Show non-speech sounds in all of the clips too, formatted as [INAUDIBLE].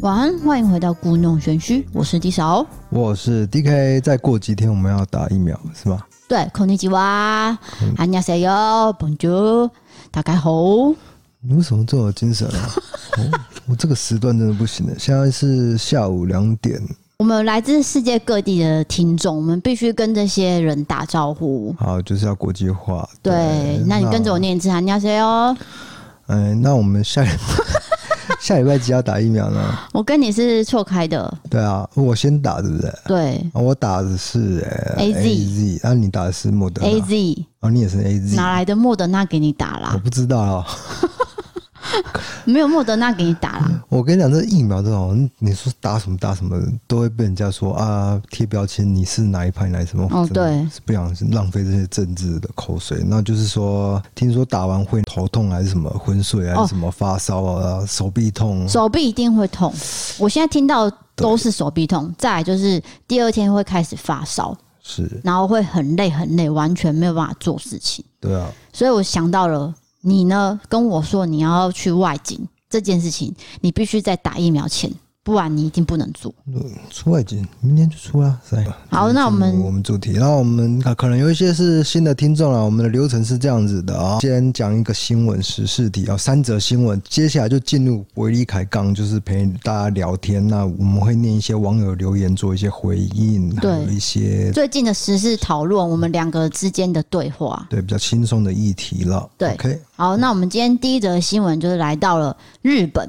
晚安，欢迎回到故弄玄虚，我是 D 嫂，我是 DK。再过几天我们要打疫苗，是吗？对，こんにちは，안녕하세요 Bonjour，大家好。你为什么这么精神啊？哦、[LAUGHS] 我这个时段真的不行了。现在是下午两点。我们来自世界各地的听众，我们必须跟这些人打招呼。好，就是要国际化。对，对那你跟着我念一次，안녕하세요。嗯，那我们下。 下礼拜几要打疫苗呢？我跟你是错开的。对啊，我先打，对不对？对，我打的是 A Z Z，那你打的是莫德 A Z，哦，你也是 A Z，哪来的莫德纳给你打啦？我不知道啊。[LAUGHS] 没有莫德纳给你打了。我跟你讲，这疫苗这种，你说打什么打什么，都会被人家说啊贴标签，你是哪一派哪什么？哦，对，是不想浪费这些政治的口水。那就是说，听说打完会头痛还是什么昏睡还是什么发烧啊，手臂痛，手臂一定会痛。我现在听到都是手臂痛，再来就是第二天会开始发烧，是，然后会很累很累，完全没有办法做事情。对啊，所以我想到了。你呢？跟我说你要去外景这件事情，你必须在打疫苗前。不然你一定不能做。嗯出外景，明天就出了。好，那我们我们主题，然后我们可能有一些是新的听众啊。我们的流程是这样子的啊，先讲一个新闻时事题啊，三则新闻，接下来就进入维利凯刚，就是陪大家聊天。那我们会念一些网友留言，做一些回应，对，还有一些最近的时事讨论，我们两个之间的对话，对，比较轻松的议题了。对，OK。好，那我们今天第一则新闻就是来到了日本。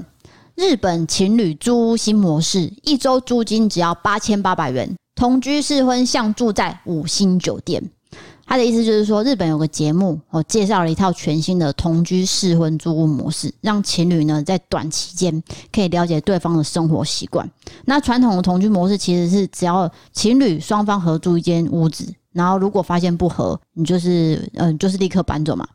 日本情侣租屋新模式，一周租金只要八千八百元，同居试婚像住在五星酒店。他的意思就是说，日本有个节目，哦，介绍了一套全新的同居试婚租屋模式，让情侣呢在短期间可以了解对方的生活习惯。那传统的同居模式其实是只要情侣双方合租一间屋子，然后如果发现不合，你就是嗯，就是立刻搬走嘛。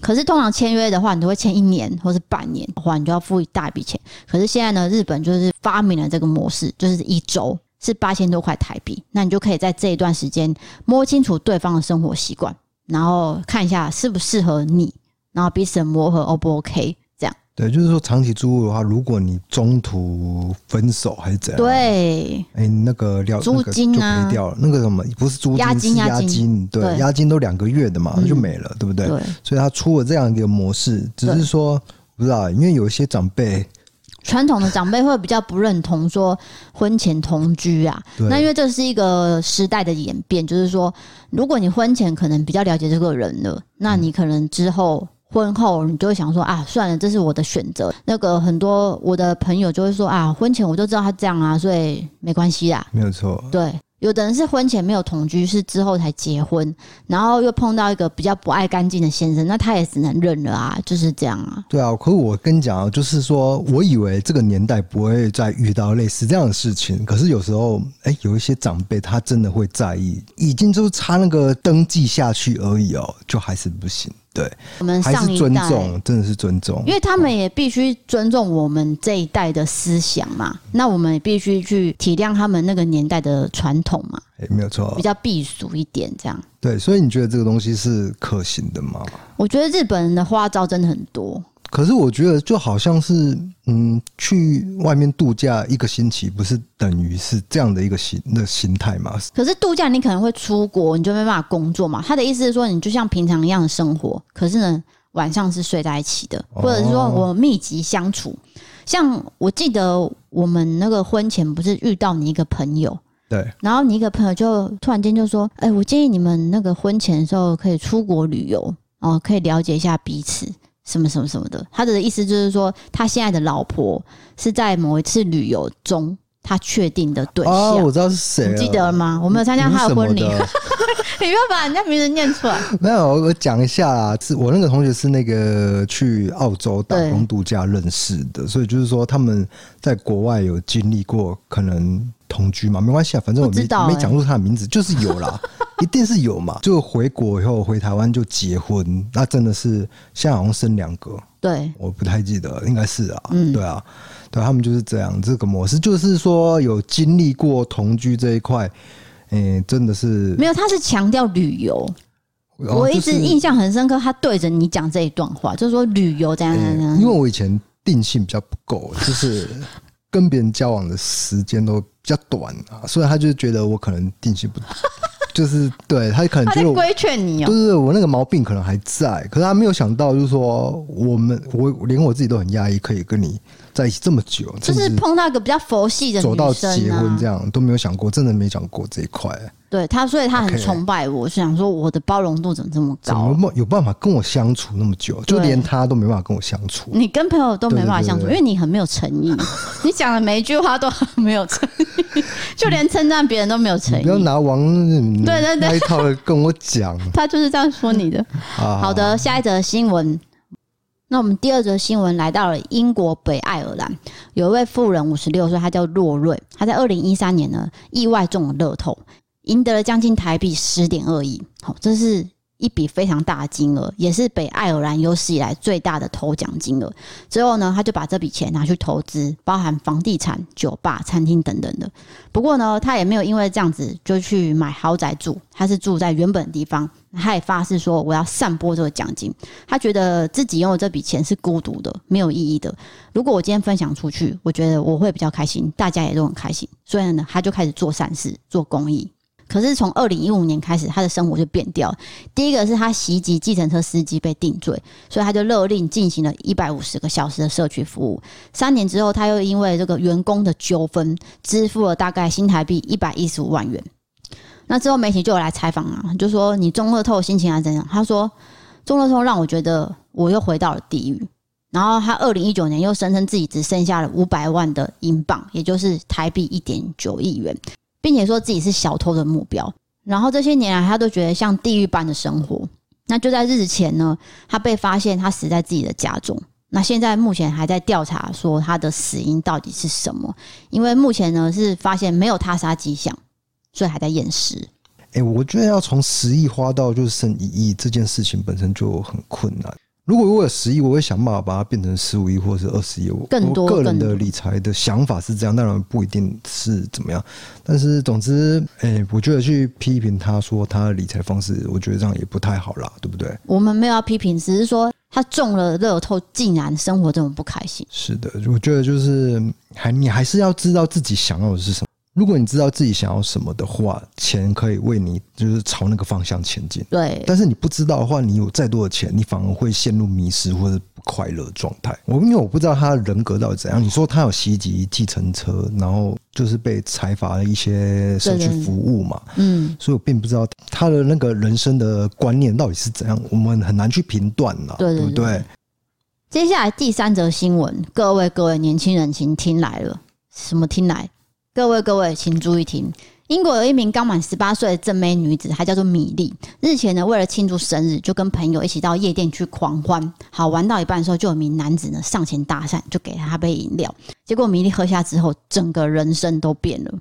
可是通常签约的话，你都会签一年或是半年的话，你就要付一大笔钱。可是现在呢，日本就是发明了这个模式，就是一周是八千多块台币，那你就可以在这一段时间摸清楚对方的生活习惯，然后看一下适不适合你，然后彼此磨合 O 不 OK。对，就是说长期租屋的话，如果你中途分手还是怎样？对，哎、欸，那个料租金啊，就赔掉了。那个什么不是租金，押金，押金，对，押金都两个月的嘛，就没了，对不对？对。所以他出了这样一个模式，只是说不知道，因为有一些长辈，传统的长辈会比较不认同说婚前同居啊。那因为这是一个时代的演变，就是说，如果你婚前可能比较了解这个人了，那你可能之后。婚后你就会想说啊，算了，这是我的选择。那个很多我的朋友就会说啊，婚前我就知道他这样啊，所以没关系啦。没有错。对，有的人是婚前没有同居，是之后才结婚，然后又碰到一个比较不爱干净的先生，那他也只能认了啊，就是这样啊。对啊，可是我跟你讲啊，就是说我以为这个年代不会再遇到类似这样的事情，可是有时候哎，有一些长辈他真的会在意，已经就是差那个登记下去而已哦，就还是不行。对，我们上一代还是尊重，真的是尊重，因为他们也必须尊重我们这一代的思想嘛。嗯、那我们也必须去体谅他们那个年代的传统嘛。哎，没有错，比较避俗一点这样。对，所以你觉得这个东西是可行的吗？我觉得日本人的花招真的很多。可是我觉得就好像是，嗯，去外面度假一个星期，不是等于是这样的一个心的心态吗？可是度假你可能会出国，你就没办法工作嘛。他的意思是说，你就像平常一样的生活，可是呢，晚上是睡在一起的，或者是说我密集相处。哦、像我记得我们那个婚前不是遇到你一个朋友，对，然后你一个朋友就突然间就说：“哎、欸，我建议你们那个婚前的时候可以出国旅游哦，可以了解一下彼此。”什么什么什么的，他的意思就是说，他现在的老婆是在某一次旅游中，他确定的对象。哦，我知道是谁，你记得了吗？我没有参加他的婚礼，[LAUGHS] 你不要把人家名字念出来。没有，我讲一下啦，是我那个同学是那个去澳洲打工度假认识的，所以就是说他们在国外有经历过可能同居嘛，没关系啊，反正我没、欸、没讲出他的名字，就是有啦。[LAUGHS] 一定是有嘛？就回国以后回台湾就结婚，那真的是现在好像生两个。对，我不太记得，应该是啊。嗯，对啊，对他们就是这样这个模式，就是说有经历过同居这一块，嗯，真的是没有。他是强调旅游，我一直印象很深刻。他对着你讲这一段话，就是说旅游这样这样。因为我以前定性比较不够，就是。跟别人交往的时间都比较短啊，所以他就觉得我可能定性不。[LAUGHS] 就是对他可能觉得规劝你哦，对对对，我那个毛病可能还在，可是他没有想到，就是说我们我连我自己都很压抑，可以跟你在一起这么久，就是碰到一个比较佛系的啊，走到结婚这样都没有想过，真的没想过这一块。对他，所以他很崇拜我，想说我的包容度怎么这么高？怎么有办法跟我相处那么久？就连他都没办法跟我相处。你跟朋友都没办法相处，因为你很没有诚意，[LAUGHS] 你讲的每一句话都很没有诚意，[LAUGHS] 就连称赞别人都没有诚意。不要拿王对对对那一套跟我讲，[LAUGHS] 他就是这样说你的。好的，下一则新闻。那我们第二则新闻来到了英国北爱尔兰，有一位富人五十六岁，他叫洛瑞，他在二零一三年呢意外中了乐透。赢得了将近台币十点二亿，好，这是一笔非常大的金额，也是北爱尔兰有史以来最大的头奖金额。之后呢，他就把这笔钱拿去投资，包含房地产、酒吧、餐厅等等的。不过呢，他也没有因为这样子就去买豪宅住，他是住在原本的地方。他也发誓说，我要散播这个奖金。他觉得自己拥有这笔钱是孤独的、没有意义的。如果我今天分享出去，我觉得我会比较开心，大家也都很开心。所以呢，他就开始做善事、做公益。可是从二零一五年开始，他的生活就变掉了。第一个是他袭击计程车司机被定罪，所以他就勒令进行了一百五十个小时的社区服务。三年之后，他又因为这个员工的纠纷，支付了大概新台币一百一十五万元。那之后媒体就有来采访啊，就说你中乐透心情还怎样？他说中乐透让我觉得我又回到了地狱。然后他二零一九年又声称自己只剩下了五百万的英镑，也就是台币一点九亿元。并且说自己是小偷的目标，然后这些年来他都觉得像地狱般的生活。那就在日前呢，他被发现他死在自己的家中。那现在目前还在调查，说他的死因到底是什么？因为目前呢是发现没有他杀迹象，所以还在验尸。哎，我觉得要从十亿花到就是剩一亿，这件事情本身就很困难。如果我有十亿，我会想办法把它变成十五亿或者是二十亿。我更多个人的理财的想法是这样，当然不一定是怎么样。但是总之，哎、欸，我觉得去批评他说他的理财方式，我觉得这样也不太好啦，对不对？我们没有要批评，只是说他中了乐透，竟然生活这么不开心。是的，我觉得就是还你还是要知道自己想要的是什么。如果你知道自己想要什么的话，钱可以为你就是朝那个方向前进。对，但是你不知道的话，你有再多的钱，你反而会陷入迷失或者不快乐状态。我因为我不知道他的人格到底怎样。你说他有袭击计程车，然后就是被财阀的一些社区服务嘛？嗯，所以我并不知道他的那个人生的观念到底是怎样，我们很难去评断了，对，不对？接下来第三则新闻，各位各位年轻人，请听来了，什么听来？各位各位，请注意听。英国有一名刚满十八岁的正妹女子，她叫做米莉。日前呢，为了庆祝生日，就跟朋友一起到夜店去狂欢。好，玩到一半的时候，就有一名男子呢上前搭讪，就给她杯饮料。结果米莉喝下之后，整个人生都变了。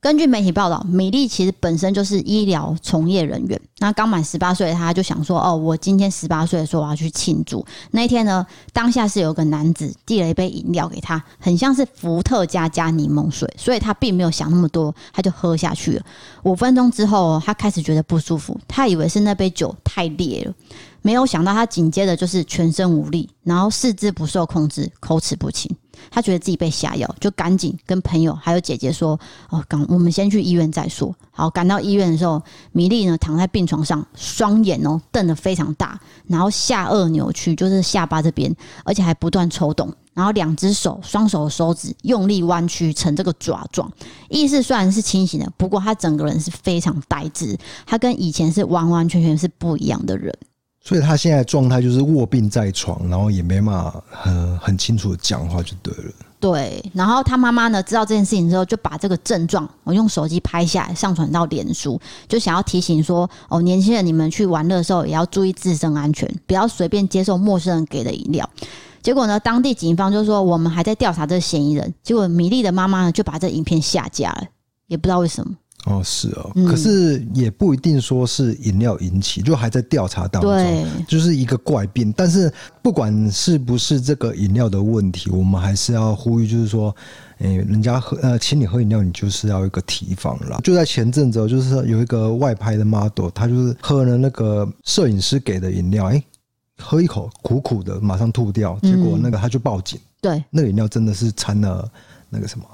根据媒体报道，米莉其实本身就是医疗从业人员。那刚满十八岁，他就想说：“哦，我今天十八岁的时候，我要去庆祝。”那一天呢，当下是有个男子递了一杯饮料给他，很像是伏特加加柠檬水，所以他并没有想那么多，他就喝下去了。五分钟之后，他开始觉得不舒服，他以为是那杯酒太烈了。没有想到，他紧接着就是全身无力，然后四肢不受控制，口齿不清。他觉得自己被下药，就赶紧跟朋友还有姐姐说：“哦，赶我们先去医院再说。”好，赶到医院的时候，米莉呢躺在病床上，双眼哦瞪得非常大，然后下颚扭曲，就是下巴这边，而且还不断抽动，然后两只手、双手的手指用力弯曲成这个爪状。意识虽然是清醒的，不过他整个人是非常呆滞，他跟以前是完完全全是不一样的人。所以他现在状态就是卧病在床，然后也没办法很很清楚的讲话，就对了。对，然后他妈妈呢知道这件事情之后，就把这个症状我用手机拍下来，上传到脸书，就想要提醒说：哦，年轻人，你们去玩乐的时候也要注意自身安全，不要随便接受陌生人给的饮料。结果呢，当地警方就说我们还在调查这个嫌疑人。结果米莉的妈妈呢就把这影片下架了，也不知道为什么。哦，是哦，可是也不一定说是饮料引起，就还在调查当中，就是一个怪病。但是不管是不是这个饮料的问题，我们还是要呼吁，就是说，诶，人家喝呃，请你喝饮料，你就是要一个提防啦。就在前阵子，就是有一个外拍的 model，他就是喝了那个摄影师给的饮料，哎，喝一口苦苦的，马上吐掉，结果那个他就报警，对，那个饮料真的是掺了。那个什么，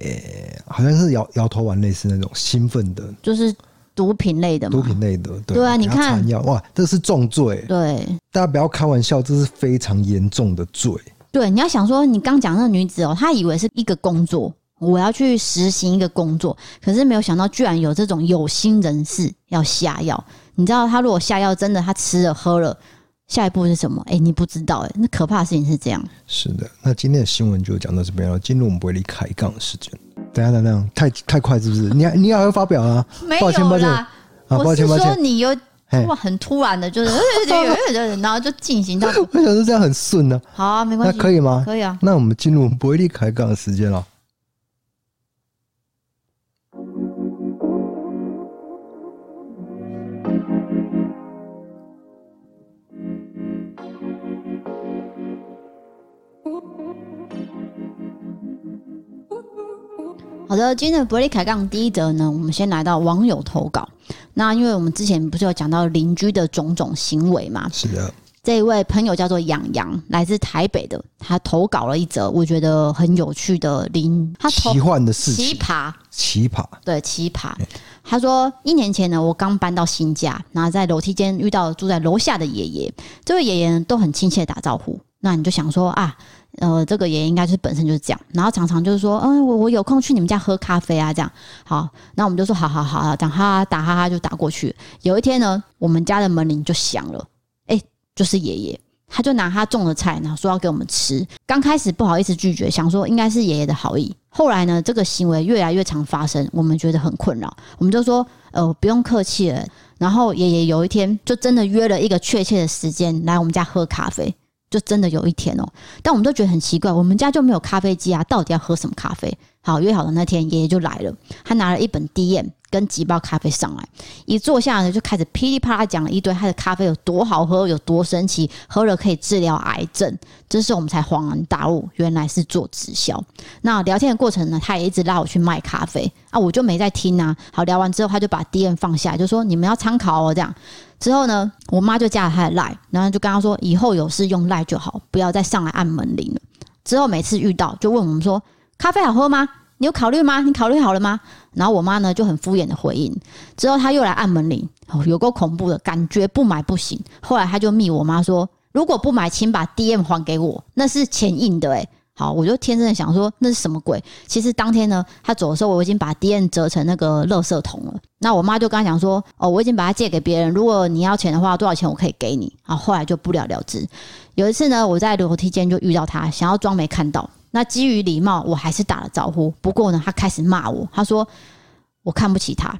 诶、欸，好像是摇摇头丸类似那种兴奋的，就是毒品类的嘛，毒品类的，对，对啊，你看，哇，这是重罪，对，大家不要开玩笑，这是非常严重的罪。对，你要想说，你刚讲那个女子哦，她以为是一个工作，我要去实行一个工作，可是没有想到，居然有这种有心人士要下药。你知道，他如果下药，真的他吃了喝了，下一步是什么？哎，你不知道哎，那可怕的事情是这样。是的，那今天的新闻就讲到这边了，进入我们不会离开杠的时间。等下等下，太太快是不是？你还你还要发表啊？没有啦，抱歉抱歉啊，抱歉说你有。哇，很突然的，就是，[LAUGHS] 然后就进行到。[LAUGHS] 我想说这样很顺呢。好啊，没关系。那可以吗？可以啊。那我们进入不会离开杠的时间了。好的，今天的不离开杠第一则呢，我们先来到网友投稿。那因为我们之前不是有讲到邻居的种种行为嘛？是的。这一位朋友叫做养羊，来自台北的，他投稿了一则我觉得很有趣的邻，他奇幻的事情，奇葩，奇葩，对，奇葩。他说，一年前呢，我刚搬到新家，然后在楼梯间遇到住在楼下的爷爷，这位爷爷呢都很亲切打招呼。那你就想说啊。呃，这个爷爷应该是本身就是这样，然后常常就是说，嗯，我我有空去你们家喝咖啡啊，这样好，那我们就说好好好啊，这样哈哈打哈哈就打过去。有一天呢，我们家的门铃就响了，哎，就是爷爷，他就拿他种的菜，然后说要给我们吃。刚开始不好意思拒绝，想说应该是爷爷的好意。后来呢，这个行为越来越常发生，我们觉得很困扰，我们就说，呃，不用客气了。然后爷爷有一天就真的约了一个确切的时间来我们家喝咖啡。就真的有一天哦，但我们都觉得很奇怪，我们家就没有咖啡机啊，到底要喝什么咖啡？好，约好的那天，爷爷就来了，他拿了一本 DM 跟几包咖啡上来，一坐下呢，就开始噼里啪啦讲了一堆他的咖啡有多好喝，有多神奇，喝了可以治疗癌症。这时候我们才恍然大悟，原来是做直销。那聊天的过程呢，他也一直拉我去卖咖啡啊，我就没在听啊。好，聊完之后，他就把 DM 放下，就说你们要参考哦，这样。之后呢，我妈就加了他的赖然后就跟他说，以后有事用赖就好，不要再上来按门铃了。之后每次遇到，就问我们说，咖啡好喝吗？你有考虑吗？你考虑好了吗？然后我妈呢就很敷衍的回应。之后他又来按门铃，有够恐怖的感觉，不买不行。后来他就密我妈说，如果不买，请把 DM 还给我，那是钱印的诶。好，我就天真的想说那是什么鬼？其实当天呢，他走的时候我已经把 DM 折成那个垃圾桶了。那我妈就跟他讲说，哦，我已经把它借给别人，如果你要钱的话，多少钱我可以给你。好，后来就不了了之。有一次呢，我在楼梯间就遇到他，想要装没看到。那基于礼貌，我还是打了招呼。不过呢，他开始骂我，他说我看不起他，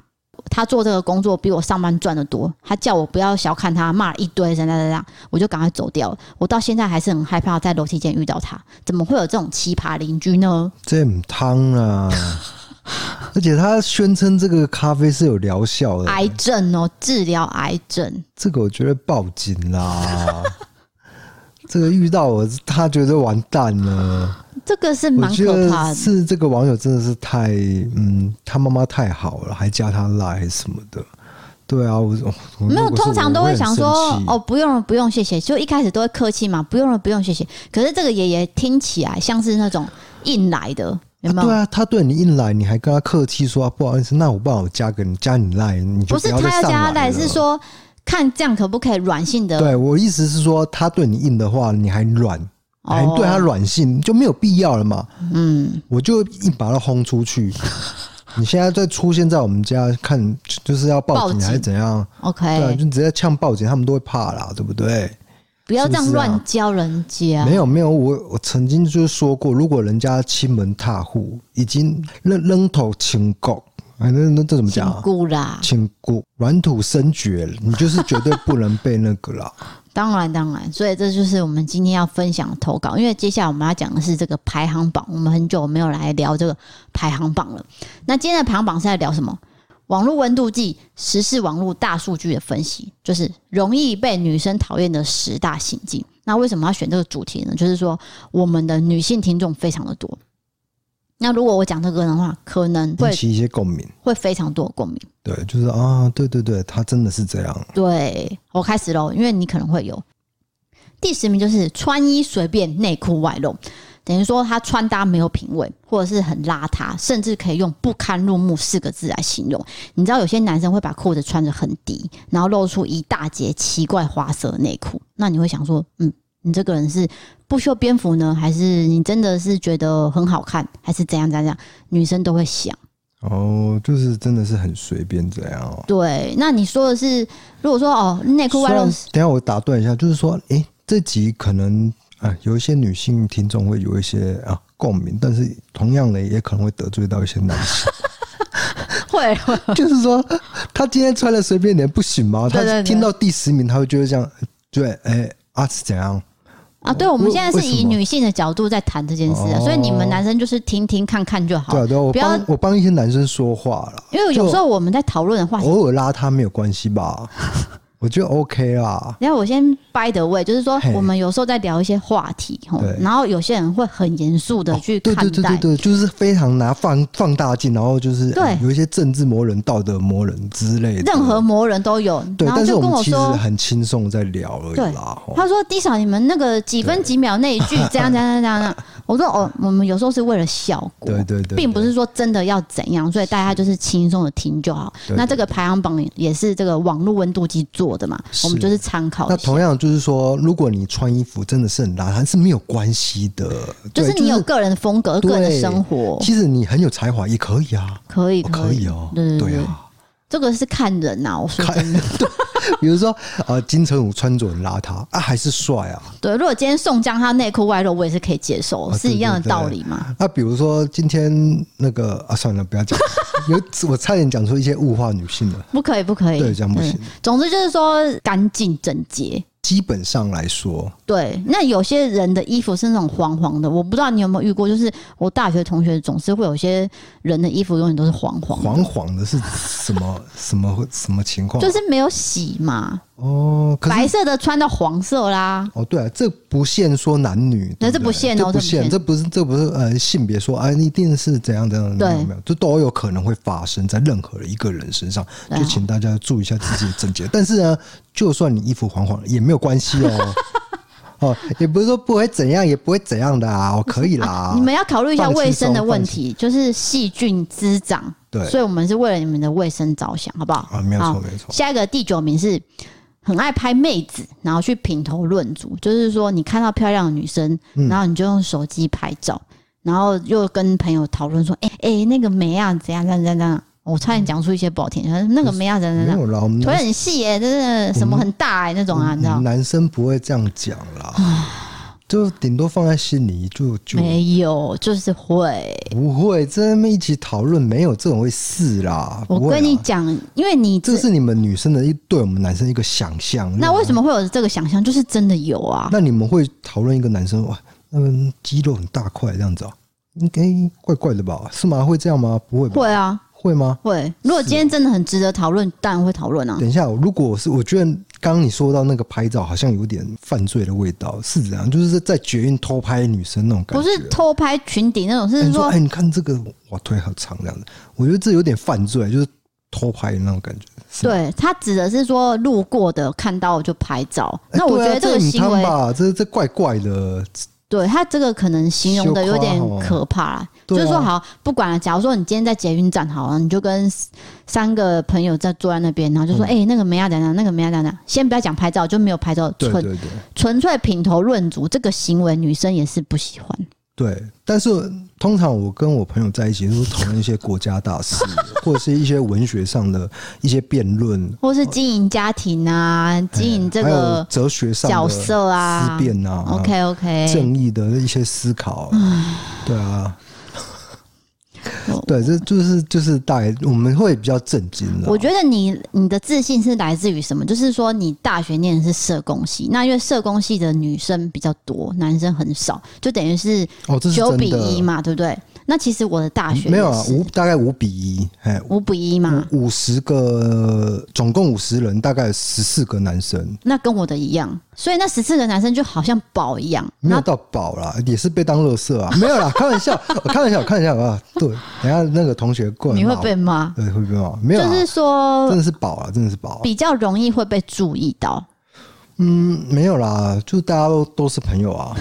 他做这个工作比我上班赚得多。他叫我不要小看他，骂了一堆，这样这样这样，我就赶快走掉了。我到现在还是很害怕在楼梯间遇到他。怎么会有这种奇葩邻居呢？这很汤啊！[LAUGHS] 而且他宣称这个咖啡是有疗效的，癌症哦，治疗癌症。这个我觉得报警啦。这个遇到我，他觉得完蛋了。这个是蛮可怕的。是这个网友真的是太嗯，他妈妈太好了，还加他赖什么的。对啊，我没有，通常都会想说哦，不用了，不用，谢谢。就一开始都会客气嘛，不用了，不用，谢谢。可是这个爷爷听起来像是那种硬来的，有没有？啊对啊，他对你硬来，你还跟他客气说、啊、不好意思，那我帮我加个你加你赖，你就不，要不是他要加赖，是说。看这样可不可以软性的？对，我意思是说，他对你硬的话，你还软，还对他软性，就没有必要了嘛。嗯，我就一把他轰出去。[LAUGHS] 你现在再出现在我们家，看就是要报警还是怎样？OK，对，就直接呛报警，他们都会怕啦，对不对？不要这样乱教人家。没有没有，我我曾经就是说过，如果人家欺门踏户，已经扔扔头请狗。哎，那那这怎么讲啊？姑啦，请姑软土深掘，你就是绝对不能被那个啦。[LAUGHS] 当然，当然，所以这就是我们今天要分享的投稿。因为接下来我们要讲的是这个排行榜，我们很久没有来聊这个排行榜了。那今天的排行榜是在聊什么？网络温度计、时事网络大数据的分析，就是容易被女生讨厌的十大行径。那为什么要选这个主题呢？就是说，我们的女性听众非常的多。那如果我讲这个的话，可能会起一些共鸣，会非常多的共鸣。对，就是啊，对对对，他真的是这样。对，我开始喽，因为你可能会有第十名，就是穿衣随便，内裤外露。等于说他穿搭没有品味，或者是很邋遢，甚至可以用不堪入目四个字来形容。你知道有些男生会把裤子穿得很低，然后露出一大截奇怪花色内裤，那你会想说，嗯，你这个人是不修边幅呢，还是你真的是觉得很好看，还是怎样怎样？女生都会想。哦，就是真的是很随便这样哦。对，那你说的是，如果说哦，内裤外露，等下我打断一下，就是说，哎、欸，这集可能啊，有一些女性听众会有一些啊共鸣，但是同样的也可能会得罪到一些男性。[LAUGHS] 会，就是说，他今天穿的随便点不行吗？他听到第十名，他会觉得这样，对，哎、欸，啊是怎样？啊，对，我们现在是以女性的角度在谈这件事啊，所以你们男生就是听听看看就好。对对，我帮我帮一些男生说话了，因为有时候我们在讨论的话，偶尔拉他没有关系吧。我觉得 OK 啦。然后我先 by the way，就是说我们有时候在聊一些话题，然后有些人会很严肃的去看待，对对对对，就是非常拿放 [LAUGHS] 放大镜，然后就是对有一些政治魔人、道德魔人之类的，任何魔人都有。对，但是我们其实很轻松在聊而已啦。他说：“D 嫂，你们那个几分几秒那一句这样这样这样这样。”我说：“哦，我们有时候是为了效果，对对对，并不是说真的要怎样，所以大家就是轻松的听就好。那这个排行榜也是这个网络温度计做的嘛，我们就是参考。那同样就是说，如果你穿衣服真的是很邋遢，是没有关系的，就是你有个人的风格、个人的生活。其实你很有才华也可以啊，可以可以哦，对对啊。”这个是看人呐、啊，我说真的，[LAUGHS] 对，比如说呃，金城武穿着很邋遢啊，还是帅啊。对，如果今天宋江他内裤外露，我也是可以接受，啊、是一样的道理嘛。那比如说今天那个啊，算了，不要讲，[LAUGHS] 有我差点讲出一些物化女性的，不可以，不可以，对，这样不行。总之就是说干净整洁。基本上来说，对，那有些人的衣服是那种黄黄的，我不知道你有没有遇过。就是我大学同学总是会有些人的衣服永远都是黄黄，黄黄的是什么什么什么情况？就是没有洗嘛。哦，白色的穿到黄色啦。哦，对啊，这不限说男女，那这不限哦，这不限，这不是这不是呃性别说啊，一定是怎样怎样，没有没有，这都有可能会发生在任何一个人身上，就请大家注意一下自己的整洁。但是呢，就算你衣服黄黄也没有关系哦，[LAUGHS] 哦，也不是说不会怎样，也不会怎样的啊，我可以啦。你们要考虑一下卫生的问题，就是细菌滋长，对，所以我们是为了你们的卫生着想，好不好？啊，没有错，没错。下一个第九名是。很爱拍妹子，然后去品头论足，就是说你看到漂亮的女生，然后你就用手机拍照，然后又跟朋友讨论说：“哎、欸、哎、欸，那个妹啊，怎样怎样怎样。”我差点讲出一些不好听，那个妹啊，怎样怎样，腿很细耶、欸，真的什么很大哎、欸，那种啊，你知道？男生不会这样讲啦。就顶多放在心里，就就没有，就是会不会这么一起讨论？没有这种回事啦。我跟你讲，因为你这是你们女生的一对我们男生一个想象。那为什么会有这个想象？就是真的有啊。那你们会讨论一个男生哇，那个肌肉很大块这样子啊？应该怪怪的吧？是吗？会这样吗？不会吧？会啊。会吗？会。如果今天真的很值得讨论，当然会讨论啊。等一下，如果是我觉得刚刚你说到那个拍照，好像有点犯罪的味道，是这样，就是在绝运偷拍女生那种感觉。不是偷拍裙底那种，是说，哎，你看这个，哇，腿好长这样子。我觉得这有点犯罪，就是偷拍的那种感觉。对，他指的是说路过的看到就拍照。那我觉得这个行为吧，这这怪怪的。对，他这个可能形容的有点可怕啦。就是说，好，不管了。假如说你今天在捷运站，好了，你就跟三个朋友在坐在那边，然后就说：“哎、嗯欸，那个没亚等等，那个没亚等等。”先不要讲拍照，就没有拍照，纯纯粹品头论足，这个行为女生也是不喜欢。对，但是通常我跟我朋友在一起，都是讨论一些国家大事，或者是一些文学上的一些辩论，或是经营家庭啊，经营这个哲学上的角色啊，思辨啊，OK OK，正义的一些思考，对啊。对，这就是就是大概我们会比较震惊的。我觉得你你的自信是来自于什么？就是说你大学念的是社工系，那因为社工系的女生比较多，男生很少，就等于是九比一嘛，对不对？那其实我的大学没有啊，五大概五比一，哎，五比一嘛，五十个总共五十人，大概十四个男生，那跟我的一样，所以那十四个男生就好像宝一样，没有到宝啦，也是被当乐色啊，[LAUGHS] 没有啦，开玩笑，我开玩笑，开玩笑啊，对，等下那个同学过来，你会被骂，对，会被骂，没有，就是说真的是宝啊，真的是宝，比较容易会被注意到，嗯，没有啦，就大家都都是朋友啊。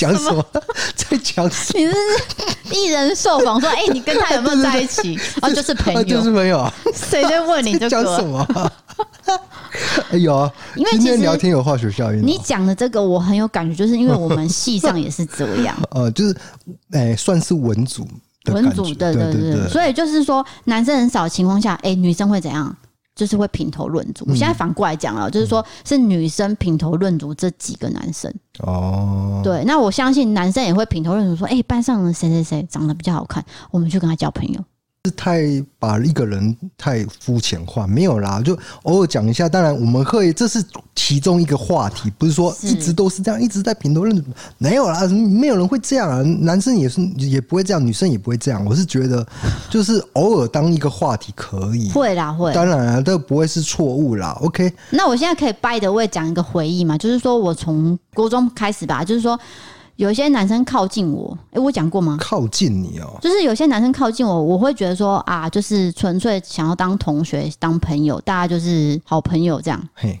讲什么？[LAUGHS] 在讲什么？你是艺人受访说，哎、欸，你跟他有没有在一起？[LAUGHS] 啊，就是朋友，就是朋友啊。谁在问你这个？讲什么？[LAUGHS] 哎啊，因为今天聊天有化学效应。你讲的这个我很有感觉，就是因为我们系上也是这样。呃，就是哎、欸，算是文组。文组对对对，对，所以就是说，男生很少的情况下，哎、欸，女生会怎样？就是会品头论足。我现在反过来讲了，就是说是女生品头论足这几个男生。哦，对，那我相信男生也会品头论足，说，哎、欸，班上的谁谁谁长得比较好看，我们去跟他交朋友。是太把一个人太肤浅化，没有啦，就偶尔讲一下。当然，我们会这是其中一个话题，不是说一直都是这样，一直在品头论。没有啦，没有人会这样啊。男生也是也不会这样，女生也不会这样。我是觉得，就是偶尔当一个话题可以，会啦会。当然啊，这不会是错误啦。OK，那我现在可以 by the way 讲一个回忆嘛，就是说我从高中开始吧，就是说。有一些男生靠近我，哎、欸，我讲过吗？靠近你哦，就是有些男生靠近我，我会觉得说啊，就是纯粹想要当同学、当朋友，大家就是好朋友这样。嘿，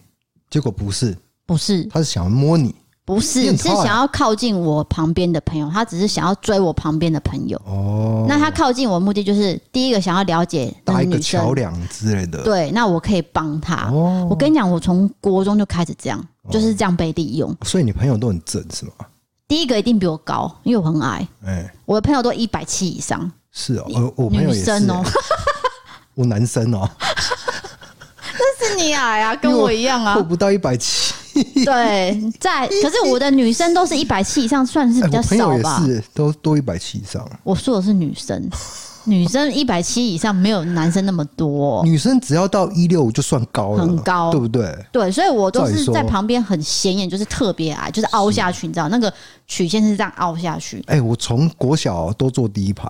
结果不是，不是，他是想要摸你，不是，是想要靠近我旁边的朋友，他只是想要追我旁边的朋友。哦，那他靠近我的目的就是第一个想要了解搭一个桥梁之类的。对，那我可以帮他。哦，我跟你讲，我从国中就开始这样，就是这样被利用。所以你朋友都很正是吗？第一个一定比我高，因为我很矮。哎，我的朋友都一百七以上。是哦，我我朋友也是。[LAUGHS] 我男生哦。[LAUGHS] 那是你矮啊，[LAUGHS] 跟我一样啊。我不到一百七。对，在可是我的女生都是一百七以上，算是比较少吧。是，都都一百七以上。我说的是女生。女生一百七以上没有男生那么多，女生只要到一六五就算高了，很高，对不对？对，所以我都是在旁边很显眼，就是特别矮，就是凹下去，你知道那个曲线是这样凹下去。哎、欸，我从国小都坐第一排，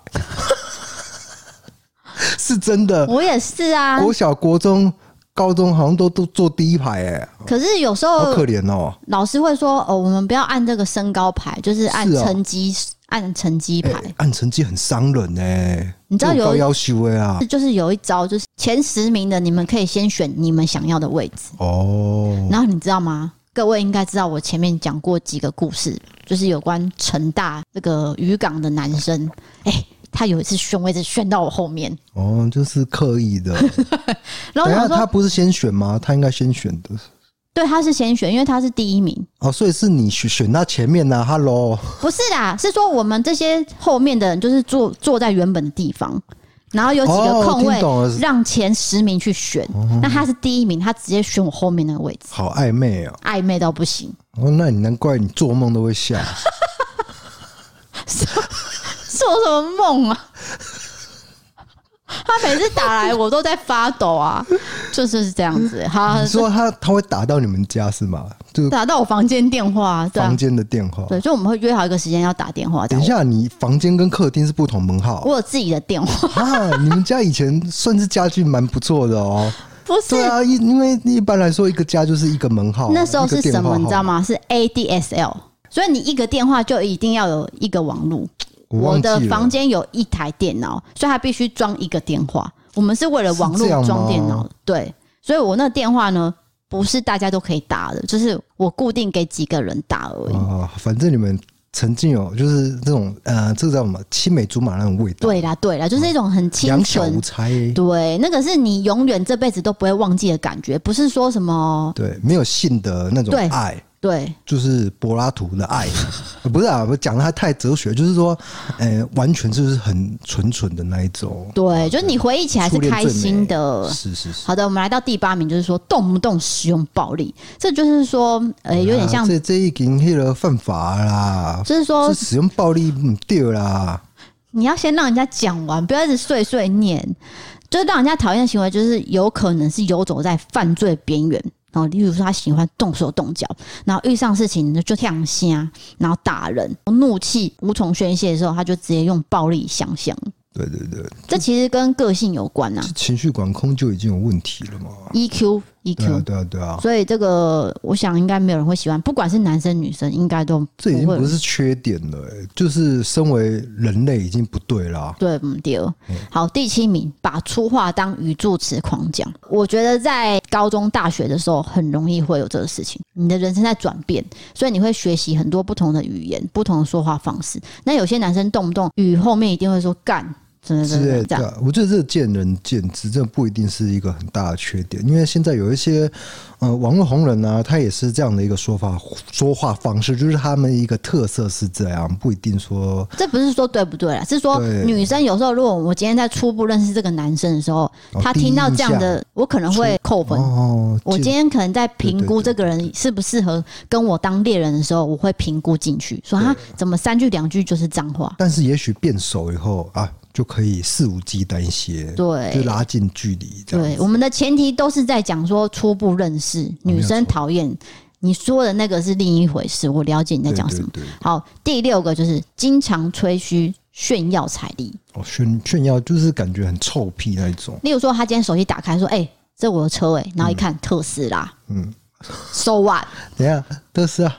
[LAUGHS] 是真的。我也是啊，国小、国中、高中好像都都坐第一排，哎。可是有时候好可怜哦，老师会说哦，我们不要按这个身高排，就是按成绩。按成绩排，欸、按成绩很伤人呢、欸。你知道有要求啊，就是有一招，就是前十名的，你们可以先选你们想要的位置哦。然后你知道吗？各位应该知道，我前面讲过几个故事，就是有关成大这个渔港的男生。哎、欸，他有一次选位置选到我后面，哦，就是刻意的。[LAUGHS] 然后他不是先选吗？他应该先选的。对，他是先选，因为他是第一名哦，所以是你选选到前面呢、啊。Hello，不是啦，是说我们这些后面的人就是坐坐在原本的地方，然后有几个空位让前十名去选。哦、那他是第一名，他直接选我后面那个位置，好暧昧哦，暧昧到不行。哦，那你难怪你做梦都会笑，[LAUGHS] 做什么梦啊？他每次打来，我都在发抖啊，[LAUGHS] 就是这样子。[LAUGHS] 好，你说他他会打到你们家是吗？就打到我房间电话，房间的电话。对，就我们会约好一个时间要打电话。等一下，你房间跟客厅是不同门号？我有自己的电话 [LAUGHS] 啊。你们家以前算是家具蛮不错的哦。不是，对啊，因因为一般来说一个家就是一个门号。那时候是什么？你知道吗？是 ADSL，所以你一个电话就一定要有一个网络。我，的房间有一台电脑，所以它必须装一个电话。我们是为了网络装电脑，对，所以我那个电话呢，不是大家都可以打的，就是我固定给几个人打而已。哦，反正你们曾经有就是这种呃，这个叫什么青梅竹马那种味道。对啦，对啦，就是一种很清纯无猜。对，那个是你永远这辈子都不会忘记的感觉，不是说什么对，没有性的那种爱。对，就是柏拉图的爱，[LAUGHS] 不是啊，我讲的他太哲学，就是说，呃、欸，完全就是很纯纯的那一种。对，就是你回忆起来是开心的。是是是。好的，我们来到第八名，就是说动不动使用暴力，这就是说，呃、欸，有点像、啊、这这已经黑了犯法啦。就是说，使用暴力不对啦。你要先让人家讲完，不要一直碎碎念，就是让人家讨厌的行为，就是有可能是游走在犯罪边缘。然后，例如说他喜欢动手动脚，然后遇上事情就呛声，然后打人，怒气无从宣泄的时候，他就直接用暴力想象。对对对，这其实跟个性有关呐、啊。情绪管控就已经有问题了嘛？EQ EQ，对啊，对啊，对啊。所以这个我想应该没有人会喜欢，不管是男生女生，应该都这已经不是缺点了，欸，就是身为人类已经不对了。对，不对。好，第七名，把粗话当语助词狂讲。我觉得在高中、大学的时候很容易会有这个事情。你的人生在转变，所以你会学习很多不同的语言、不同的说话方式。那有些男生动不动语后面一定会说干。是的，对，我觉得这见仁见智，这不一定是一个很大的缺点。因为现在有一些呃网络红人呢，他也是这样的一个说法说话方式，就是他们一个特色是这样，不一定说。这不是说对不对啦？是说女生有时候，如果我今天在初步认识这个男生的时候，他听到这样的，我可能会扣分。哦，我今天可能在评估这个人适不适合跟我当猎人的时候，我会评估进去，说他怎么三句两句就是脏话。但是也许变熟以后啊。就可以肆无忌惮一些，对，就拉近距离。对，我们的前提都是在讲说初步认识，女生讨厌你说的那个是另一回事。我了解你在讲什么。对对对。好，第六个就是经常吹嘘炫耀财力。哦，炫炫耀就是感觉很臭屁那一种。例如说，他今天手机打开说：“哎、欸，这我的车哎、欸。”然后一看、嗯、特斯拉，嗯，So what？[LAUGHS] 等一下，特斯拉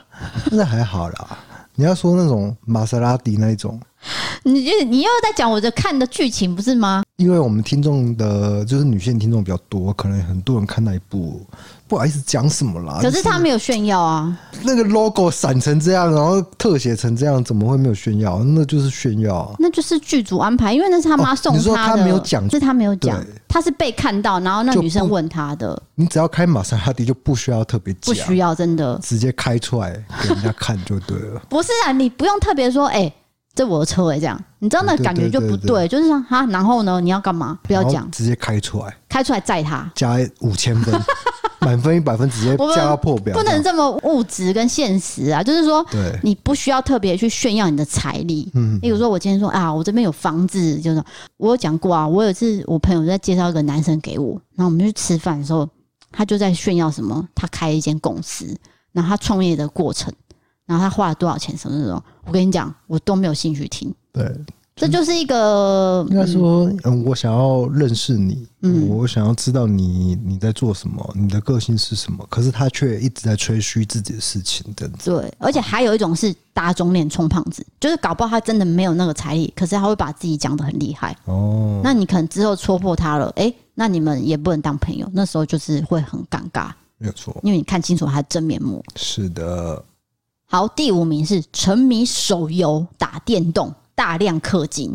那还好啦。你要说那种玛莎拉蒂那一种。[LAUGHS] 你就你又在讲我的看的剧情不是吗？因为我们听众的就是女性听众比较多，可能很多人看那一部，不好意思讲什么啦。可是他没有炫耀啊，那个 logo 闪成这样，然后特写成这样，怎么会没有炫耀？那就是炫耀，那就是剧组安排，因为那是他妈送他的。哦、你说他没有讲，是他没有讲，他是被看到，然后那女生问他的。你只要开玛莎拉蒂就不需要特别讲，不需要真的直接开出来给人家看就对了。[LAUGHS] 不是啊，你不用特别说，哎、欸。这我的车哎，这样你知道那感觉就不对，对，对，对，就是说哈，然后呢，你要干嘛？不要讲，直接开出来，开出来载他，加五千分，[LAUGHS] 满分一百分，直接加到破表，不能这么物质跟现实啊！就是说，对，你不需要特别去炫耀你的财力。嗯，例如说，我今天说啊，我这边有房子，就是我有讲过啊，我有一次我朋友在介绍一个男生给我，然后我们去吃饭的时候，他就在炫耀什么，他开了一间公司，然后他创业的过程。然后他花了多少钱？什么那种？我跟你讲，我都没有兴趣听。对，这就是一个应该说，嗯，我想要认识你，嗯，我想要知道你你在做什么，你的个性是什么。可是他却一直在吹嘘自己的事情，这样子。对，而且还有一种是打肿脸充胖子，就是搞不好他真的没有那个财力，可是他会把自己讲的很厉害。哦，那你可能之后戳破他了，哎，那你们也不能当朋友，那时候就是会很尴尬。没有错，因为你看清楚他的真面目。是的。好，第五名是沉迷手游、打电动、大量氪金。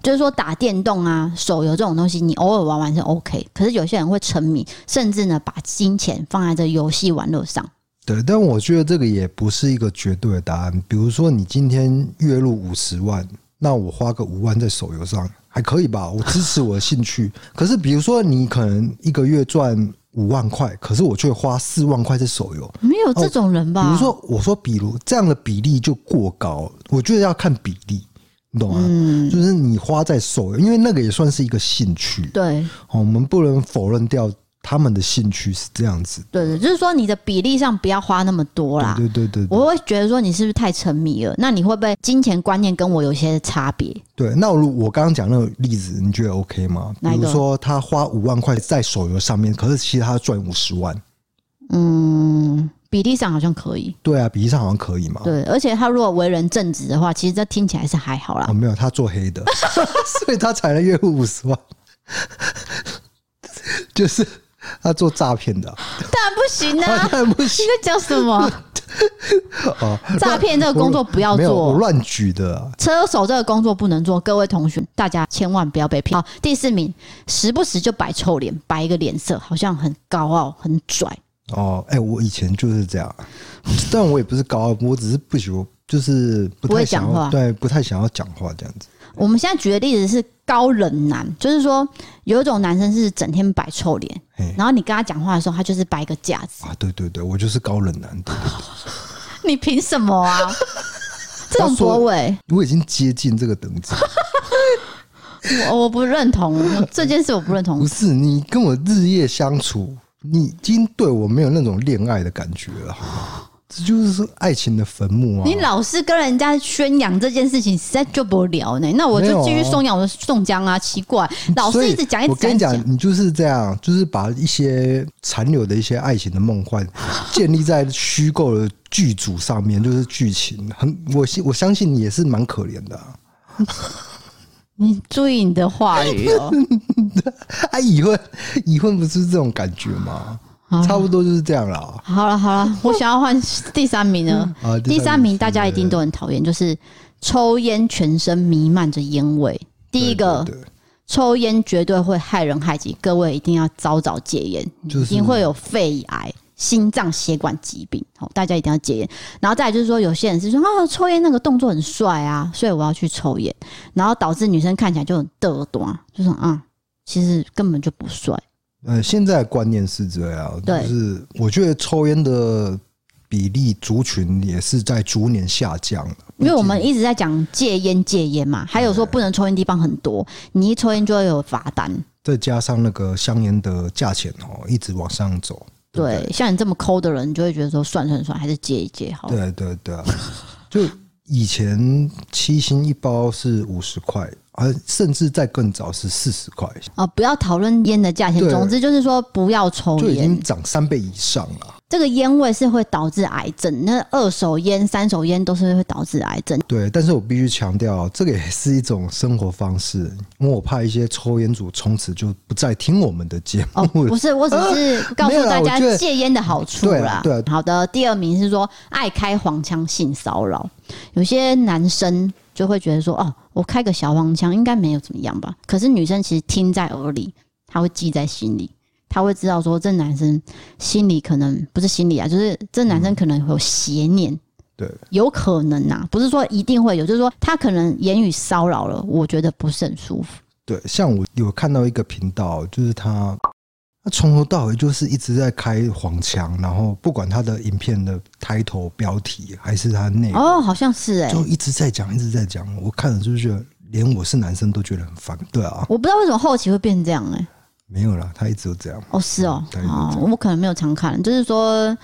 就是说，打电动啊、手游这种东西，你偶尔玩玩是 OK。可是有些人会沉迷，甚至呢，把金钱放在这游戏玩乐上。对，但我觉得这个也不是一个绝对的答案。比如说，你今天月入五十万，那我花个五万在手游上还可以吧？我支持我的兴趣。可是，比如说你可能一个月赚。五万块，可是我却花四万块在手游，没有这种人吧？比如说，我说，比如这样的比例就过高，我觉得要看比例，你懂吗？嗯，就是你花在手游，因为那个也算是一个兴趣。对，我们不能否认掉。他们的兴趣是这样子，对对，就是说你的比例上不要花那么多啦。对对对，我会觉得说你是不是太沉迷了？那你会不会金钱观念跟我有些差别？对，那如我刚刚讲那个例子，你觉得 OK 吗？比如说他花五万块在手游上面，可是其实他赚五十万。嗯，比例上好像可以。对啊，比例上好像可以嘛。对，而且他如果为人正直的话，其实这听起来是还好啦。哦，没有，他做黑的，[LAUGHS] 所以他才能月入五十万。[LAUGHS] 就是。[LAUGHS] 他做诈骗的，当然不行啊！当然不行。你在讲什么？[LAUGHS] 哦，诈骗这个工作不要做，我乱举的啊。车手这个工作不能做，各位同学，大家千万不要被骗。好，第四名，时不时就摆臭脸，摆一个脸色，好像很高傲、很拽。哦，哎，我以前就是这样，但我也不是高傲，我只是不喜欢，就是不太讲话，对，不太想要讲话这样子。我们现在举的例子是高冷男，就是说有一种男生是整天摆臭脸，然后你跟他讲话的时候，他就是摆个架子啊。对对对，我就是高冷男。對對對，[LAUGHS] 你凭什么啊？[LAUGHS] 这种国伟，我已经接近这个等级。[LAUGHS] 我我不认同这件事，我不认同。不是你跟我日夜相处，你已经对我没有那种恋爱的感觉了。这就是说爱情的坟墓啊！你老是跟人家宣扬这件事情，实在就不了呢。那我就继续颂扬我的宋江啊！奇怪，老是一直讲一直讲。我跟你讲，你就是这样，就是把一些残留的一些爱情的梦幻 [LAUGHS] 建立在虚构的剧组上面，就是剧情。很，我信我相信你也是蛮可怜的、啊。你注意你的话语哦。[LAUGHS] 啊，已婚，已婚不是这种感觉吗？差不多就是这样了。好了好了，[LAUGHS] 我想要换第三名了。第三名大家一定都很讨厌，就是抽烟，全身弥漫着烟味。第一个，抽烟绝对会害人害己，各位一定要早早戒烟，一定会有肺癌、心脏血管疾病。好，大家一定要戒烟。然后再来就是说，有些人是说啊，抽烟那个动作很帅啊，所以我要去抽烟，然后导致女生看起来就很嘚短，就说啊，其实根本就不帅。呃，现在观念是这样，就是我觉得抽烟的比例族群也是在逐年下降。因为我们一直在讲戒烟戒烟嘛，还有说不能抽烟地方很多，你一抽烟就会有罚单。再加上那个香烟的价钱哦，一直往上走。对，对，像你这么抠的人，就会觉得说算算算，还是戒一戒好。对对对，就以前七星一包是五十块。啊，甚至在更早是四十块啊！不要讨论烟的价钱，总之就是说不要抽烟，就已经涨三倍以上了。这个烟味是会导致癌症，那二手烟、三手烟都是会导致癌症。对，但是我必须强调，这个也是一种生活方式，因为我怕一些抽烟族从此就不再听我们的节目。哦，不是，我只是告诉大家戒烟的好处啦。对，对，好的。第二名是说爱开黄腔性骚扰，有些男生。就会觉得说，哦，我开个小黄腔应该没有怎么样吧？可是女生其实听在耳里，她会记在心里，她会知道说，这男生心里可能不是心里啊，就是这男生可能有邪念，对，有可能呐，不是说一定会有，就是说他可能言语骚扰了，我觉得不是很舒服。对，像我有看到一个频道，就是他。他从头到尾就是一直在开黄腔，然后不管他的影片的抬头标题还是他内容，哦，好像是哎，就一直在讲，一直在讲。我看了就是觉得，连我是男生都觉得很烦。对啊，我不知道为什么后期会变这样哎。没有啦，他一直都这样。哦，是哦，哦，我可能没有常看，就是说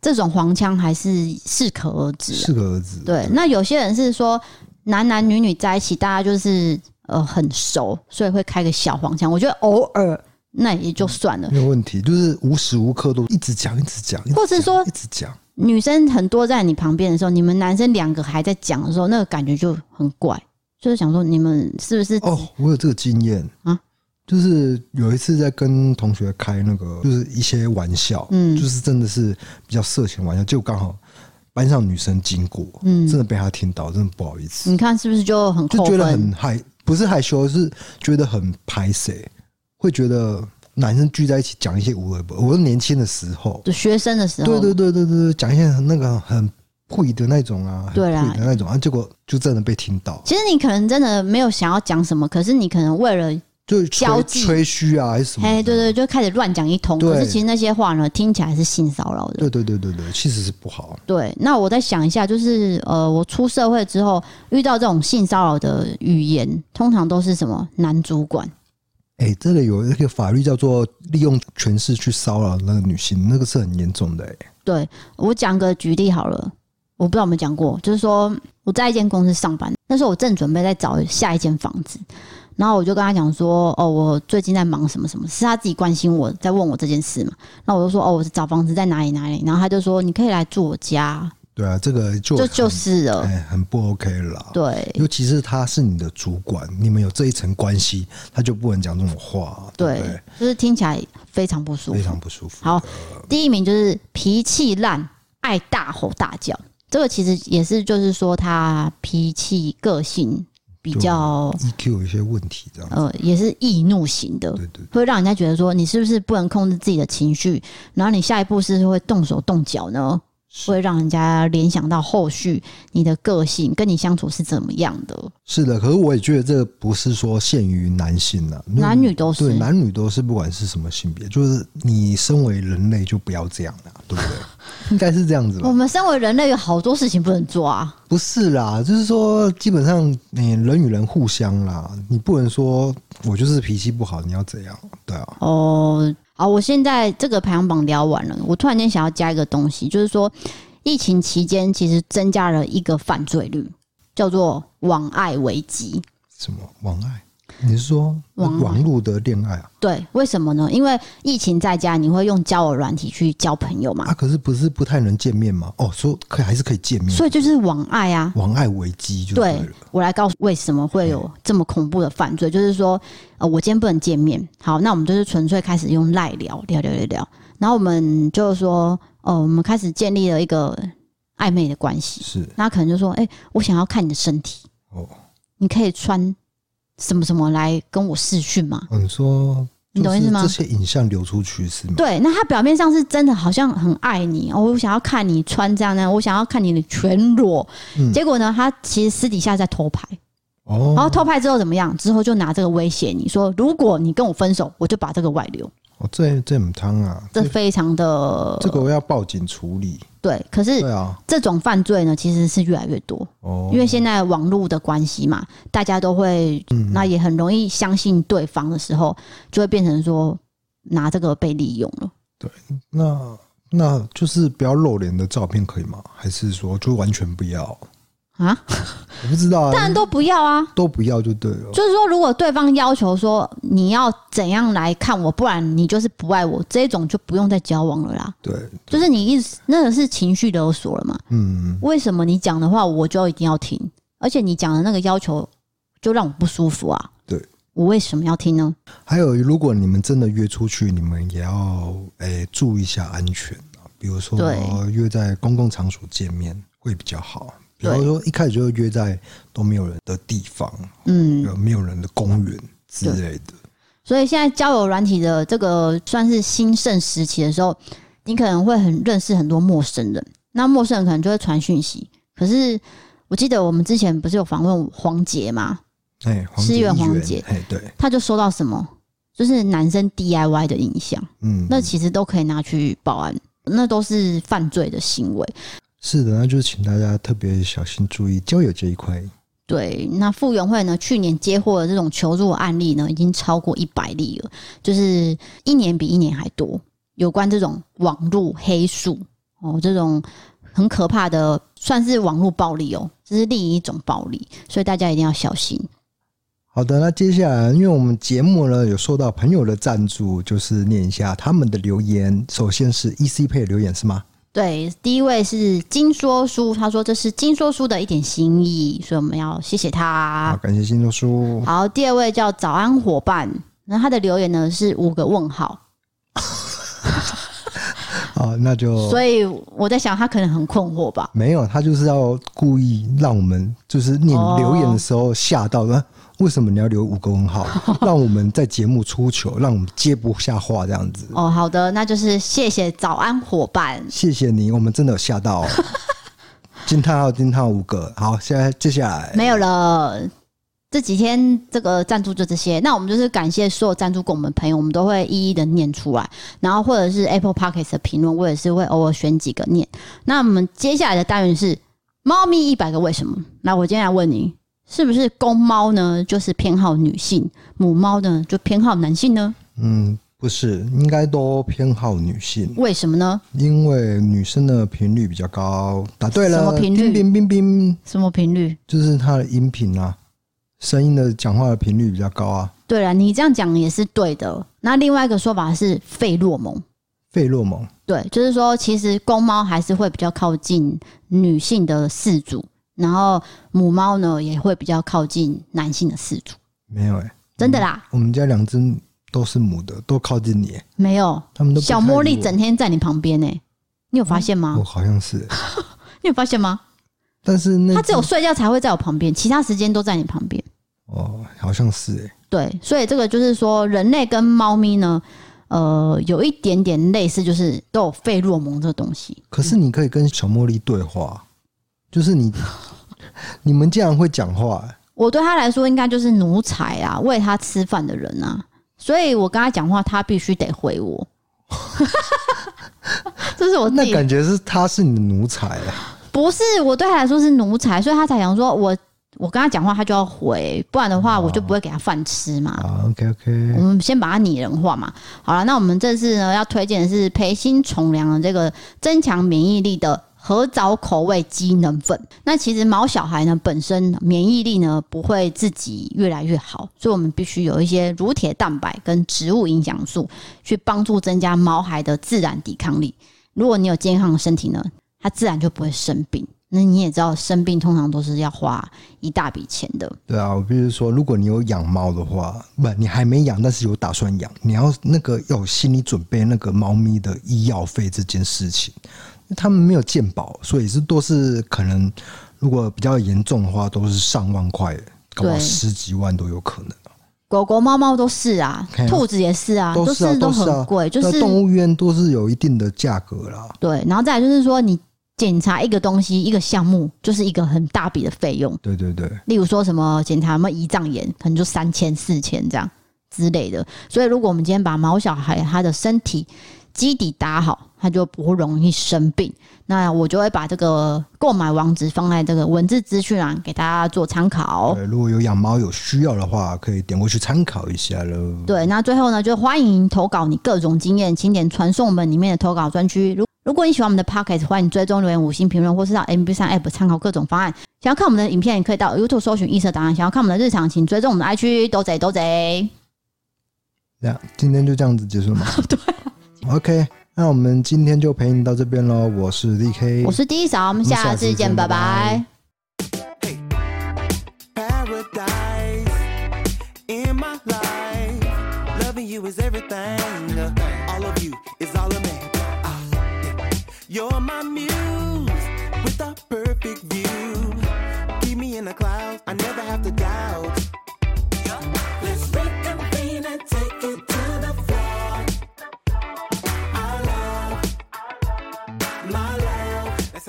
这种黄腔还是适可而止，适可而止。对，那有些人是说男男女女在一起，大家就是呃很熟，所以会开个小黄腔。我觉得偶尔。那也就算了，没有问题。就是无时无刻都一直讲，一直讲，或者说一直讲。女生很多在你旁边的时候，你们男生两个还在讲的时候，那个感觉就很怪。就是想说，你们是不是？哦，我有这个经验啊，就是有一次在跟同学开那个，就是一些玩笑，嗯，就是真的是比较色情玩笑，就刚好班上女生经过，嗯，真的被他听到，真的不好意思。你看是不是就很？就觉得很害，不是害羞，是觉得很拍谢。会觉得男生聚在一起讲一些无谓不，我是年轻的时候，就学生的时候，对对对对对，讲一些那个很故意的那种啊，对啊，的那种啊，结果就真的被听到。其实你可能真的没有想要讲什么，可是你可能为了就吹吹嘘啊，还是什么？哎，对对，就开始乱讲一通。可是其实那些话呢，听起来是性骚扰的。对对对对对，其实是不好。对，那我再想一下，就是呃，我出社会之后遇到这种性骚扰的语言，通常都是什么男主管。哎、欸，这里有一个法律叫做利用权势去骚扰那个女性，那个是很严重的、欸。对我讲个举例好了，我不知道有没有讲过，就是说我在一间公司上班，那时候我正准备在找下一间房子，然后我就跟他讲说，哦，我最近在忙什么什么，是他自己关心我在问我这件事嘛，那我就说，哦，我是找房子在哪里哪里，然后他就说，你可以来住我家。对啊，这个就就就是了，哎，很不 OK 了。对，尤其是他是你的主管，你们有这一层关系，他就不能讲这种话。对，对，就是听起来非常不舒服，非常不舒服。好，第一名就是脾气烂，爱大吼大叫。这个其实也是，就是说他脾气个性比较 EQ 有一些问题，这样呃，也是易怒型的，对，对对，会让人家觉得说你是不是不能控制自己的情绪，然后你下一步是会动手动脚呢？会让人家联想到后续你的个性跟你相处是怎么样的？是的，可是我也觉得这不是说限于男性了，男女都是，对，男女都是，不管是什么性别，就是你身为人类就不要这样了，对不对？[LAUGHS] 应该是这样子吧。我们身为人类有好多事情不能做啊。不是啦，就是说基本上你人与人互相啦，你不能说我就是脾气不好，你要怎样？对啊。哦。好，我现在这个排行榜聊完了，我突然间想要加一个东西，就是说，疫情期间其实增加了一个犯罪率，叫做网爱危机。什么网爱？你是说网网络的恋爱啊？对，为什么呢？因为疫情在家，你会用交友软体去交朋友嘛？啊，可是不是不太能见面吗？哦，说可以还是可以见面，所以就是网爱啊，网爱危机就对了。我来告诉为什么会有这么恐怖的犯罪，就是说，呃，我今天不能见面，好，那我们就是纯粹开始用赖聊聊聊聊聊，然后我们就是说，哦，我们开始建立了一个暧昧的关系，是，那可能就说，哎，我想要看你的身体，哦，你可以穿。什么什么来跟我试训吗？你说你懂意思吗？这些影像流出去是吗？对，那他表面上是真的好像很爱你，哦，我想要看你穿这样呢，我想要看你的全裸。嗯、结果呢，他其实私底下在偷拍。哦，然后偷拍之后怎么样？之后就拿这个威胁你说，如果你跟我分手，我就把这个外流。哦，这这很汤啊！这非常的，这个我要报警处理。对，可是这种犯罪呢，其实是越来越多。哦，因为现在网络的关系嘛，大家都会，那也很容易相信对方的时候，就会变成说拿这个被利用了。对，那那就是不要露脸的照片可以吗？还是说就完全不要？啊，我不知道啊，当然都不要啊，都不要就对了。就是说，如果对方要求说你要怎样来看我，不然你就是不爱我，这种就不用再交往了啦。对，就是你意思那个是情绪勒索了嘛？嗯，为什么你讲的话我就一定要听？而且你讲的那个要求就让我不舒服啊？对，我为什么要听呢？还有，如果你们真的约出去，你们也要诶、欸、注意一下安全啊，比如说约在公共场所见面会比较好。比方说，一开始就约在都没有人的地方，嗯，有没有人的公园之类的。所以现在交友软体的这个算是兴盛时期的时候，你可能会很认识很多陌生人，那陌生人可能就会传讯息。可是我记得我们之前不是有访问黄杰吗？哎，思源黄杰，哎，对，他就收到什么，就是男生 DIY 的影响，嗯，那其实都可以拿去报案，那都是犯罪的行为。是的，那就是请大家特别小心注意交友这一块。对，那傅园慧呢，去年接获的这种求助案例呢，已经超过一百例了，就是一年比一年还多。有关这种网络黑术哦，这种很可怕的，算是网络暴力哦，这是另一种暴力，所以大家一定要小心。好的，那接下来，因为我们节目呢有受到朋友的赞助，就是念一下他们的留言。首先是 EC Pay 留言是吗？对，第一位是金说书，他说这是金说书的一点心意，所以我们要谢谢他。好，感谢金说书。好，第二位叫早安伙伴，那他的留言呢是五个问号。[LAUGHS] 好，那就所以我在想，他可能很困惑吧？没有，他就是要故意让我们就是念留言的时候吓到的。哦为什么你要留五个问号？[LAUGHS] 让我们在节目出糗，让我们接不下话这样子。哦，好的，那就是谢谢早安伙伴，谢谢你，我们真的有吓到。[LAUGHS] 惊叹号，惊叹号五个。好，现在接下来没有了。这几天这个赞助就这些，那我们就是感谢所有赞助过我们的朋友，我们都会一一的念出来。然后或者是 Apple Podcast 的评论，我也是会偶尔选几个念。那我们接下来的单元是猫咪一百个为什么？那我今天来问你。是不是公猫呢？就是偏好女性，母猫呢就偏好男性呢？嗯，不是，应该都偏好女性。为什么呢？因为女生的频率比较高。答对了。什么频率？冰冰冰。什么频率？就是它的音频啊，声音的讲话的频率比较高啊。对了，你这样讲也是对的。那另外一个说法是费洛蒙。费洛蒙。对，就是说，其实公猫还是会比较靠近女性的饲主。然后母猫呢也会比较靠近男性的饲主，没有哎、欸，真的啦，我们家两只都是母的，都靠近你，没有，他们都小茉莉整天在你旁边呢，你有发现吗？我、哦、好像是，[LAUGHS] 你有发现吗？但是那它只有睡觉才会在我旁边，其他时间都在你旁边。哦，好像是哎，对，所以这个就是说，人类跟猫咪呢，呃，有一点点类似，就是都有费洛蒙这个东西。可是你可以跟小茉莉对话。就是你，[LAUGHS] 你们竟然会讲话？我对他来说，应该就是奴才啊，喂他吃饭的人啊。所以我跟他讲话，他必须得回我。[LAUGHS] 这是我那感觉是他是你的奴才啊？不是，我对他来说是奴才，所以他才想说我我跟他讲话，他就要回，不然的话我就不会给他饭吃嘛。OK OK，我们先把他拟人化嘛。好了，那我们这次呢要推荐的是培心从良的这个增强免疫力的。合藻口味机能粉。那其实毛小孩呢，本身免疫力呢不会自己越来越好，所以我们必须有一些乳铁蛋白跟植物营养素去帮助增加毛孩的自然抵抗力。如果你有健康的身体呢，它自然就不会生病。那你也知道，生病通常都是要花一大笔钱的。对啊，我比如说，如果你有养猫的话，不，你还没养，但是有打算养，你要那个要有心理准备，那个猫咪的医药费这件事情，他们没有鉴保，所以是都是可能，如果比较严重的话，都是上万块，搞到十几万都有可能。狗狗、猫猫都是啊，兔子也是啊，都是都很贵，就是动物医院都是有一定的价格啦。对，然后再来就是说你。检查一个东西，一个项目就是一个很大笔的费用。对对对，例如说什么检查什么胰脏炎，可能就三千四千这样之类的。所以，如果我们今天把毛小孩他的身体基底打好，它就不容易生病。那我就会把这个购买网址放在这个文字资讯栏，给大家做参考。对，如果有养猫有需要的话，可以点过去参考一下喽。对，那最后呢，就欢迎投稿你各种经验，请点传送门里面的投稿专区。如如果你喜欢我们的 Podcast，欢迎追踪留言、五星评论，或是到 MB 三 App 参考各种方案。想要看我们的影片，也可以到 YouTube 搜寻异色档案。想要看我们的日常，请追踪我们的 IG，都贼都贼。那，今天就这样子结束吗？[LAUGHS] [LAUGHS] 对。OK，那我们今天就陪你到这边喽。我是 DK，我是 D 嫂，我们下次见，拜拜。Is everything all of you is all of me? You're my muse with a perfect view.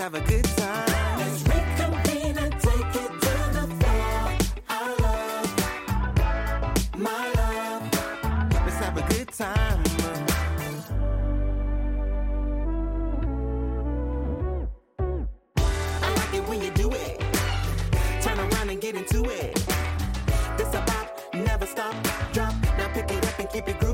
have a good time. Let's reconvene and take it to the floor. I love, my love. Let's have a good time. I like it when you do it. Turn around and get into it. This a bop, never stop, drop. Now pick it up and keep it going.